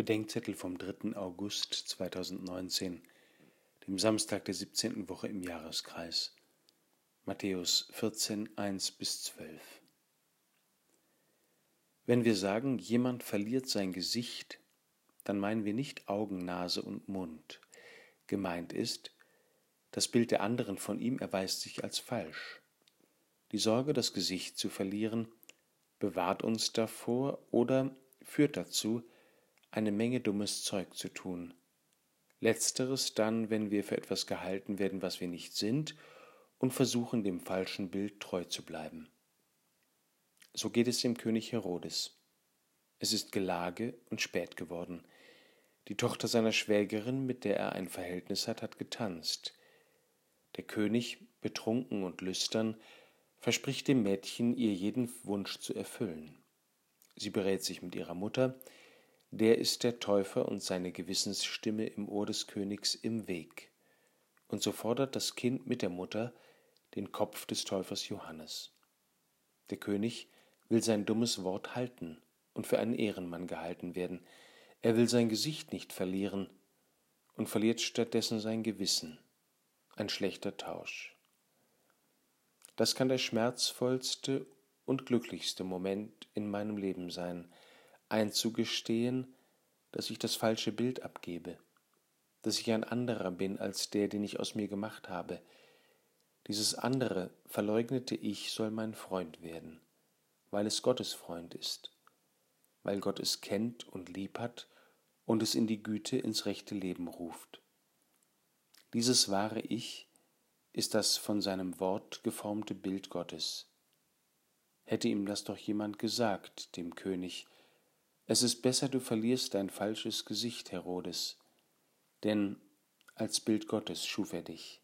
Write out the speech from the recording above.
Bedenkzettel vom 3. August 2019, dem Samstag der 17. Woche im Jahreskreis. Matthäus 14, 1 bis 12. Wenn wir sagen, jemand verliert sein Gesicht, dann meinen wir nicht Augen, Nase und Mund. Gemeint ist, das Bild der anderen von ihm erweist sich als falsch. Die Sorge, das Gesicht zu verlieren, bewahrt uns davor oder führt dazu, eine Menge dummes Zeug zu tun. Letzteres dann, wenn wir für etwas gehalten werden, was wir nicht sind, und versuchen, dem falschen Bild treu zu bleiben. So geht es dem König Herodes. Es ist Gelage und spät geworden. Die Tochter seiner Schwägerin, mit der er ein Verhältnis hat, hat getanzt. Der König, betrunken und lüstern, verspricht dem Mädchen, ihr jeden Wunsch zu erfüllen. Sie berät sich mit ihrer Mutter, der ist der Täufer und seine Gewissensstimme im Ohr des Königs im Weg. Und so fordert das Kind mit der Mutter den Kopf des Täufers Johannes. Der König will sein dummes Wort halten und für einen Ehrenmann gehalten werden. Er will sein Gesicht nicht verlieren und verliert stattdessen sein Gewissen. Ein schlechter Tausch. Das kann der schmerzvollste und glücklichste Moment in meinem Leben sein, einzugestehen, dass ich das falsche Bild abgebe, dass ich ein anderer bin als der, den ich aus mir gemacht habe. Dieses andere, verleugnete Ich soll mein Freund werden, weil es Gottes Freund ist, weil Gott es kennt und lieb hat und es in die Güte ins rechte Leben ruft. Dieses wahre Ich ist das von seinem Wort geformte Bild Gottes. Hätte ihm das doch jemand gesagt, dem König, es ist besser, du verlierst dein falsches Gesicht, Herodes, denn als Bild Gottes schuf er dich.